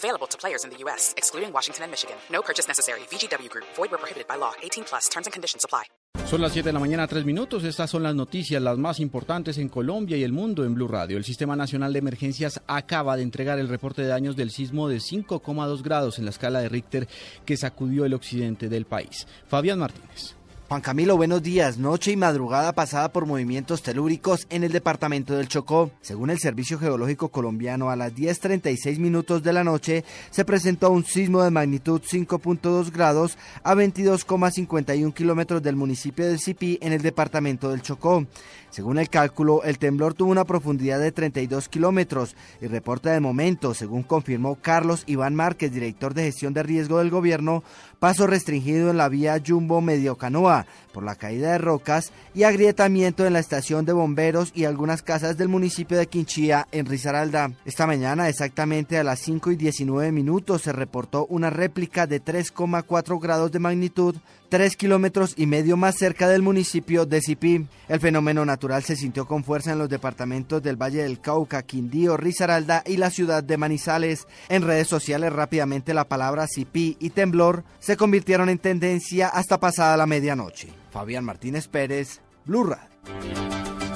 Available to players in the U.S., excluding Washington and Michigan. No purchase necessary. VGW Group. Void prohibited by law. 18 plus. And conditions apply. Son las 7 de la mañana, 3 minutos. Estas son las noticias, las más importantes en Colombia y el mundo en Blue Radio. El Sistema Nacional de Emergencias acaba de entregar el reporte de daños del sismo de 5,2 grados en la escala de Richter que sacudió el occidente del país. Fabián Martínez. Juan Camilo, buenos días. Noche y madrugada pasada por movimientos telúricos en el departamento del Chocó. Según el Servicio Geológico Colombiano, a las 10.36 minutos de la noche se presentó un sismo de magnitud 5.2 grados a 22,51 kilómetros del municipio de Cipí en el departamento del Chocó. Según el cálculo, el temblor tuvo una profundidad de 32 kilómetros y reporta de momento, según confirmó Carlos Iván Márquez, director de gestión de riesgo del gobierno, paso restringido en la vía Jumbo Medio Por la caída de rocas y agrietamiento en la estación de bomberos y algunas casas del municipio de Quinchía en Risaralda. Esta mañana, exactamente a las 5 y 19 minutos, se reportó una réplica de 3,4 grados de magnitud, 3 kilómetros y medio más cerca del municipio de Cipí. El fenómeno natural se sintió con fuerza en los departamentos del Valle del Cauca, Quindío, Risaralda y la ciudad de Manizales. En redes sociales rápidamente la palabra Cipí y temblor se convirtieron en tendencia hasta pasada la medianoche. Fabián Martínez Pérez, Blue Radio.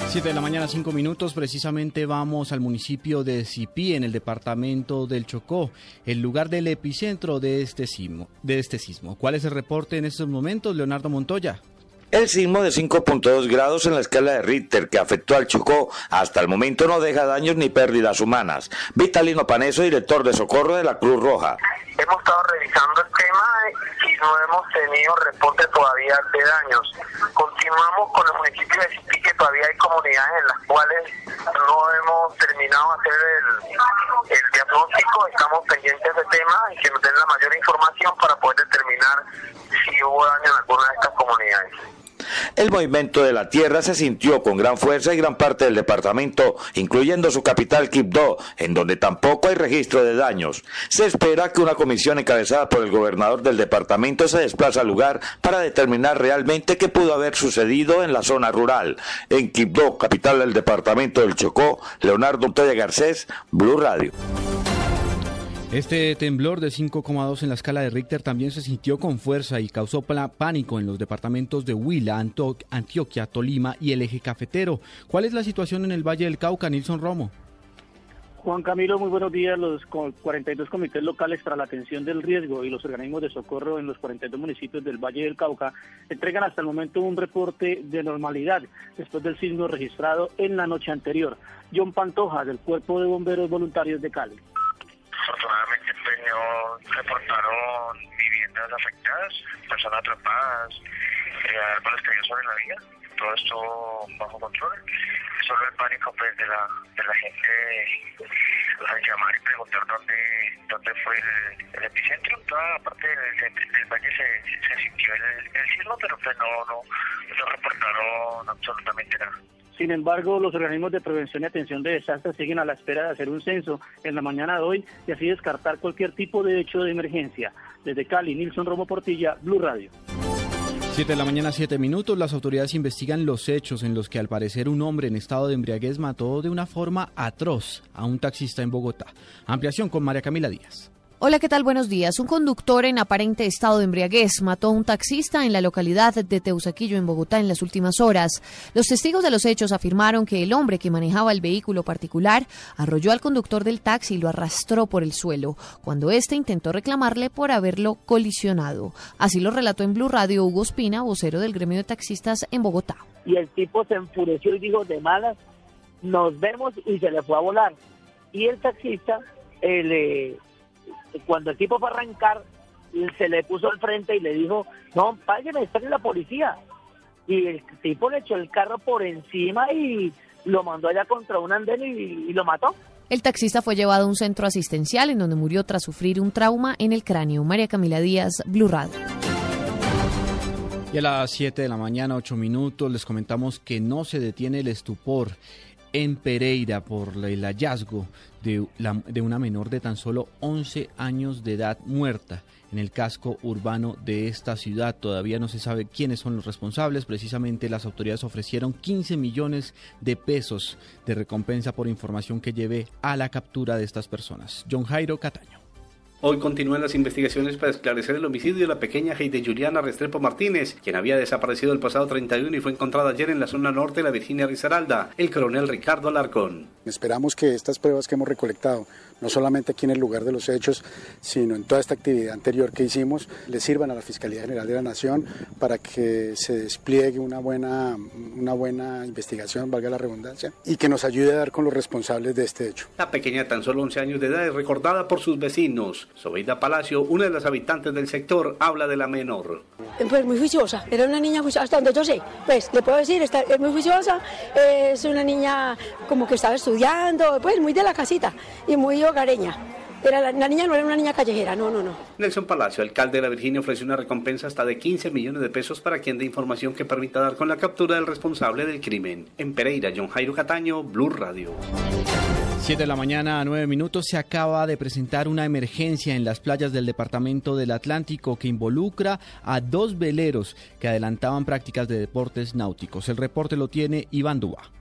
7 de la mañana, 5 minutos. Precisamente vamos al municipio de Cipí, en el departamento del Chocó, el lugar del epicentro de este sismo. De este sismo. ¿Cuál es el reporte en estos momentos, Leonardo Montoya? El sismo de 5.2 grados en la escala de Richter que afectó al Chocó hasta el momento no deja daños ni pérdidas humanas. Vitalino Paneso, director de socorro de la Cruz Roja. Hemos estado revisando el tema no hemos tenido reporte todavía de daños. Continuamos con el municipio de Cipí que todavía hay comunidades en las cuales no hemos terminado de hacer el, el diagnóstico. Estamos pendientes del tema y que nos den la mayor información para poder determinar si hubo daño en alguna de estas comunidades. El movimiento de la tierra se sintió con gran fuerza en gran parte del departamento, incluyendo su capital Quibdó, en donde tampoco hay registro de daños. Se espera que una comisión encabezada por el gobernador del departamento se desplace al lugar para determinar realmente qué pudo haber sucedido en la zona rural. En Quibdó, capital del departamento del Chocó, Leonardo Montoya Garcés, Blue Radio. Este temblor de 5,2 en la escala de Richter también se sintió con fuerza y causó pánico en los departamentos de Huila, Antioquia, Tolima y el eje cafetero. ¿Cuál es la situación en el Valle del Cauca, Nilson Romo? Juan Camilo, muy buenos días. Los 42 comités locales para la atención del riesgo y los organismos de socorro en los 42 municipios del Valle del Cauca entregan hasta el momento un reporte de normalidad después del sismo registrado en la noche anterior. John Pantoja, del Cuerpo de Bomberos Voluntarios de Cali. Reportaron viviendas afectadas, personas atrapadas, eh, árboles caídos sobre la vía, todo esto bajo control. Solo el pánico pues de la, de la gente al llamar y preguntar dónde, dónde fue el, el epicentro. Toda la parte del, del valle se, se sintió el, el sismo, pero pues no, no, no reportaron absolutamente nada. Sin embargo, los organismos de prevención y atención de desastres siguen a la espera de hacer un censo en la mañana de hoy y así descartar cualquier tipo de hecho de emergencia. Desde Cali, Nilson Romo Portilla, Blue Radio. 7 de la mañana, 7 minutos. Las autoridades investigan los hechos en los que al parecer un hombre en estado de embriaguez mató de una forma atroz a un taxista en Bogotá. Ampliación con María Camila Díaz. Hola, ¿qué tal? Buenos días. Un conductor en aparente estado de embriaguez mató a un taxista en la localidad de Teusaquillo, en Bogotá, en las últimas horas. Los testigos de los hechos afirmaron que el hombre que manejaba el vehículo particular arrolló al conductor del taxi y lo arrastró por el suelo, cuando éste intentó reclamarle por haberlo colisionado. Así lo relató en Blue Radio Hugo Espina, vocero del gremio de taxistas en Bogotá. Y el tipo se enfureció y dijo de malas, nos vemos y se le fue a volar. Y el taxista eh, le cuando el tipo fue a arrancar, se le puso al frente y le dijo, no, págueme, está en la policía. Y el tipo le echó el carro por encima y lo mandó allá contra un andén y, y lo mató. El taxista fue llevado a un centro asistencial en donde murió tras sufrir un trauma en el cráneo. María Camila Díaz, Blue Radio. Y a las 7 de la mañana, 8 minutos, les comentamos que no se detiene el estupor en Pereira por el hallazgo de, una menor de tan solo 11 años de edad muerta en el casco urbano de esta ciudad. Todavía no se sabe quiénes son los responsables. Precisamente las autoridades ofrecieron 15 millones de pesos de recompensa por información que lleve a la captura de estas personas. John Jairo Cataño. Hoy continúan las investigaciones para esclarecer el homicidio de la pequeña Heide Juliana Restrepo Martínez, quien había desaparecido el pasado 31 y fue encontrada ayer en la zona norte de la Virginia Risaralda, el coronel Ricardo Alarcón. Esperamos que estas pruebas que hemos recolectado no solamente aquí en el lugar de los hechos, sino en toda esta actividad anterior que hicimos, le sirvan a la Fiscalía General de la Nación para que se despliegue una buena, una buena investigación, valga la redundancia, y que nos ayude a dar con los responsables de este hecho. La pequeña, tan solo 11 años de edad, es recordada por sus vecinos. Sobeida Palacio, una de las habitantes del sector, habla de la menor. Pues muy juiciosa, era una niña juiciosa, hasta donde yo sé, pues le puedo decir, está, es muy juiciosa, es una niña como que estaba estudiando, pues muy de la casita y muy hogareña. Era la, niña no era una niña callejera, no, no, no. Nelson Palacio, alcalde de la Virginia, ofreció una recompensa hasta de 15 millones de pesos para quien dé información que permita dar con la captura del responsable del crimen. En Pereira, John Jairo Cataño, Blue Radio. 7 de la mañana a 9 minutos se acaba de presentar una emergencia en las playas del departamento del Atlántico que involucra a dos veleros que adelantaban prácticas de deportes náuticos. El reporte lo tiene Iván Dúa.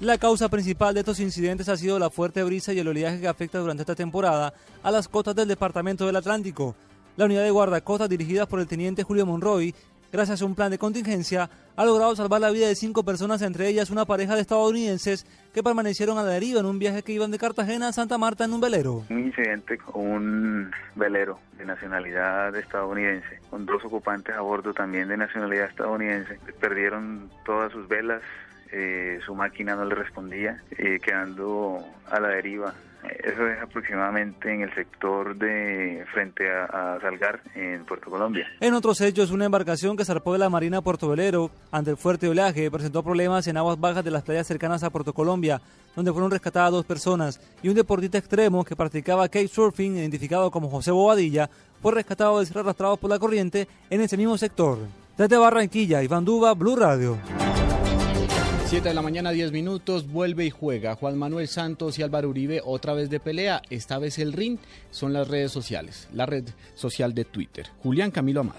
La causa principal de estos incidentes ha sido la fuerte brisa y el oleaje que afecta durante esta temporada a las costas del Departamento del Atlántico. La unidad de guardacostas dirigida por el teniente Julio Monroy, gracias a un plan de contingencia, ha logrado salvar la vida de cinco personas, entre ellas una pareja de estadounidenses que permanecieron a la deriva en un viaje que iban de Cartagena a Santa Marta en un velero. Un incidente con un velero de nacionalidad estadounidense, con dos ocupantes a bordo también de nacionalidad estadounidense. Perdieron todas sus velas, eh, su máquina no le respondía, eh, quedando a la deriva. Eso es aproximadamente en el sector de frente a, Salgar, en Puerto Colombia. En otros hechos, una embarcación que zarpó de la Marina Puerto Velero ante el fuerte oleaje presentó problemas en aguas bajas de las playas cercanas a Puerto Colombia, donde fueron rescatadas dos personas y un deportista extremo que practicaba surfing identificado como José Bobadilla, fue rescatado de ser arrastrado por la corriente en ese mismo sector. Desde Barranquilla, Iván Duba, Blue Radio. 7 de la mañana, 10 minutos, vuelve y juega Juan Manuel Santos y Álvaro Uribe otra vez de pelea. Esta vez el ring son las redes sociales, la red social de Twitter. Julián Camilo Amado.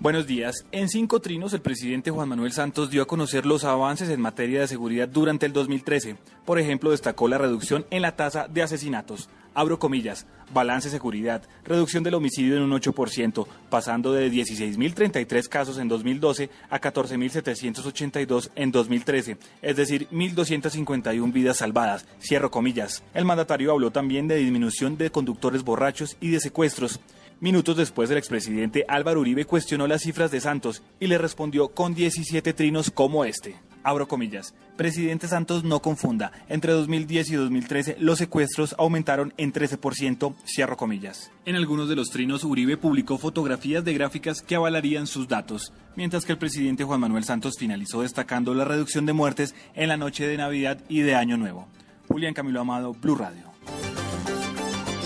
Buenos días. En cinco trinos, el presidente Juan Manuel Santos dio a conocer los avances en materia de seguridad durante el 2013. Por ejemplo, destacó la reducción en la tasa de asesinatos abro comillas, balance seguridad, reducción del homicidio en un 8%, pasando de 16.033 casos en 2012 a 14.782 en 2013, es decir, 1.251 vidas salvadas, cierro comillas. El mandatario habló también de disminución de conductores borrachos y de secuestros. Minutos después, el expresidente Álvaro Uribe cuestionó las cifras de Santos y le respondió con 17 trinos como este abro comillas, presidente Santos no confunda, entre 2010 y 2013 los secuestros aumentaron en 13%, cierro comillas. En algunos de los trinos, Uribe publicó fotografías de gráficas que avalarían sus datos, mientras que el presidente Juan Manuel Santos finalizó destacando la reducción de muertes en la noche de Navidad y de Año Nuevo. Julián Camilo Amado, Blue Radio.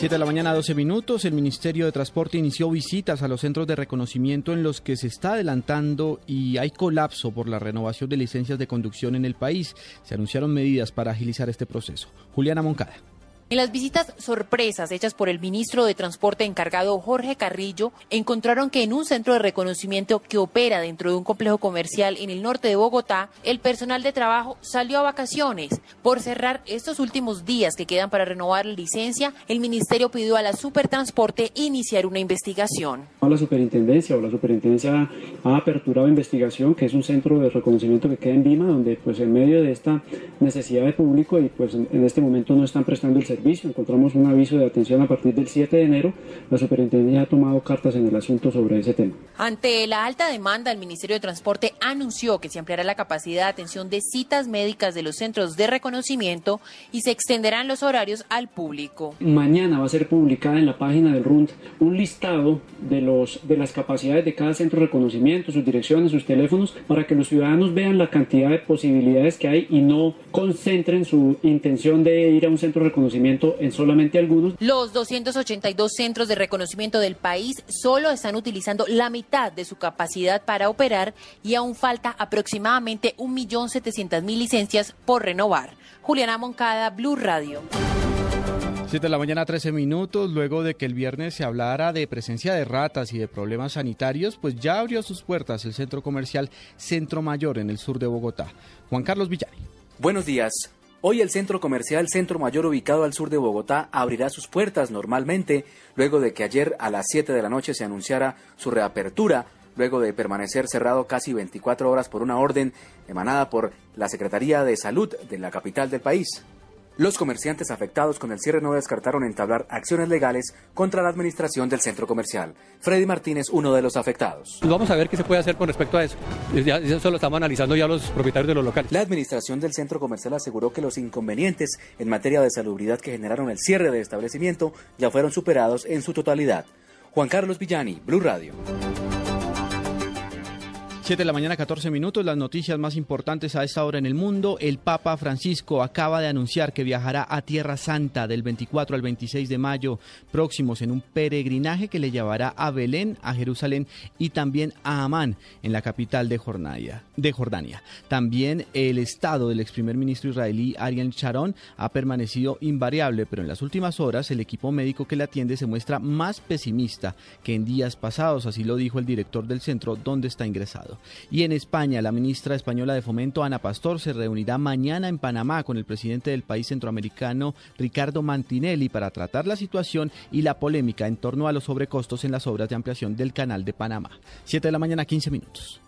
7 de la mañana, 12 minutos. El Ministerio de Transporte inició visitas a los centros de reconocimiento en los que se está adelantando y hay colapso por la renovación de licencias de conducción en el país. Se anunciaron medidas para agilizar este proceso. Juliana Moncada. En las visitas sorpresas hechas por el ministro de Transporte encargado Jorge Carrillo, encontraron que en un centro de reconocimiento que opera dentro de un complejo comercial en el norte de Bogotá, el personal de trabajo salió a vacaciones. Por cerrar estos últimos días que quedan para renovar la licencia, el ministerio pidió a la Supertransporte iniciar una investigación. La superintendencia o la superintendencia ha aperturado investigación, que es un centro de reconocimiento que queda en Lima, donde pues en medio de esta necesidad de público y pues en este momento no están prestando el servicio Encontramos un aviso de atención a partir del 7 de enero. La superintendencia ha tomado cartas en el asunto sobre ese tema. Ante la alta demanda, el Ministerio de Transporte anunció que se ampliará la capacidad de atención de citas médicas de los centros de reconocimiento y se extenderán los horarios al público. Mañana va a ser publicada en la página del RUND un listado de, los, de las capacidades de cada centro de reconocimiento, sus direcciones, sus teléfonos, para que los ciudadanos vean la cantidad de posibilidades que hay y no concentren su intención de ir a un centro de reconocimiento reconocimiento en solamente algunos. Los 282 centros de reconocimiento del país solo están utilizando la mitad de su capacidad para operar y aún falta aproximadamente 1.700.000 licencias por renovar. Juliana Moncada, Blue Radio. 7 de la mañana, 13 minutos. Luego de que el viernes se hablara de presencia de ratas y de problemas sanitarios, pues ya abrió sus puertas el centro comercial Centro Mayor en el sur de Bogotá. Juan Carlos Villani. Buenos días. Hoy el centro comercial Centro Mayor ubicado al sur de Bogotá abrirá sus puertas normalmente, luego de que ayer a las 7 de la noche se anunciara su reapertura, luego de permanecer cerrado casi 24 horas por una orden emanada por la Secretaría de Salud de la capital del país. Los comerciantes afectados con el cierre no descartaron entablar acciones legales contra la administración del centro comercial. Freddy Martínez, uno de los afectados. Pues vamos a ver qué se puede hacer con respecto a eso. eso lo estamos analizando ya los propietarios de los locales. La administración del centro comercial aseguró que los inconvenientes en materia de salubridad que generaron el cierre del establecimiento ya fueron superados en su totalidad. Juan Carlos Villani, Blue Radio. 7 de la mañana, 14 minutos. Las noticias más importantes a esta hora en el mundo. El Papa Francisco acaba de anunciar que viajará a Tierra Santa del 24 al 26 de mayo próximos en un peregrinaje que le llevará a Belén, a Jerusalén y también a Amán, en la capital de Jordania. De Jordania. También el estado del ex primer ministro israelí Ariel Sharon ha permanecido invariable, pero en las últimas horas el equipo médico que le atiende se muestra más pesimista que en días pasados, así lo dijo el director del centro donde está ingresado. Y en España, la ministra española de Fomento, Ana Pastor, se reunirá mañana en Panamá con el presidente del país centroamericano, Ricardo Mantinelli, para tratar la situación y la polémica en torno a los sobrecostos en las obras de ampliación del canal de Panamá. 7 de la mañana, 15 minutos.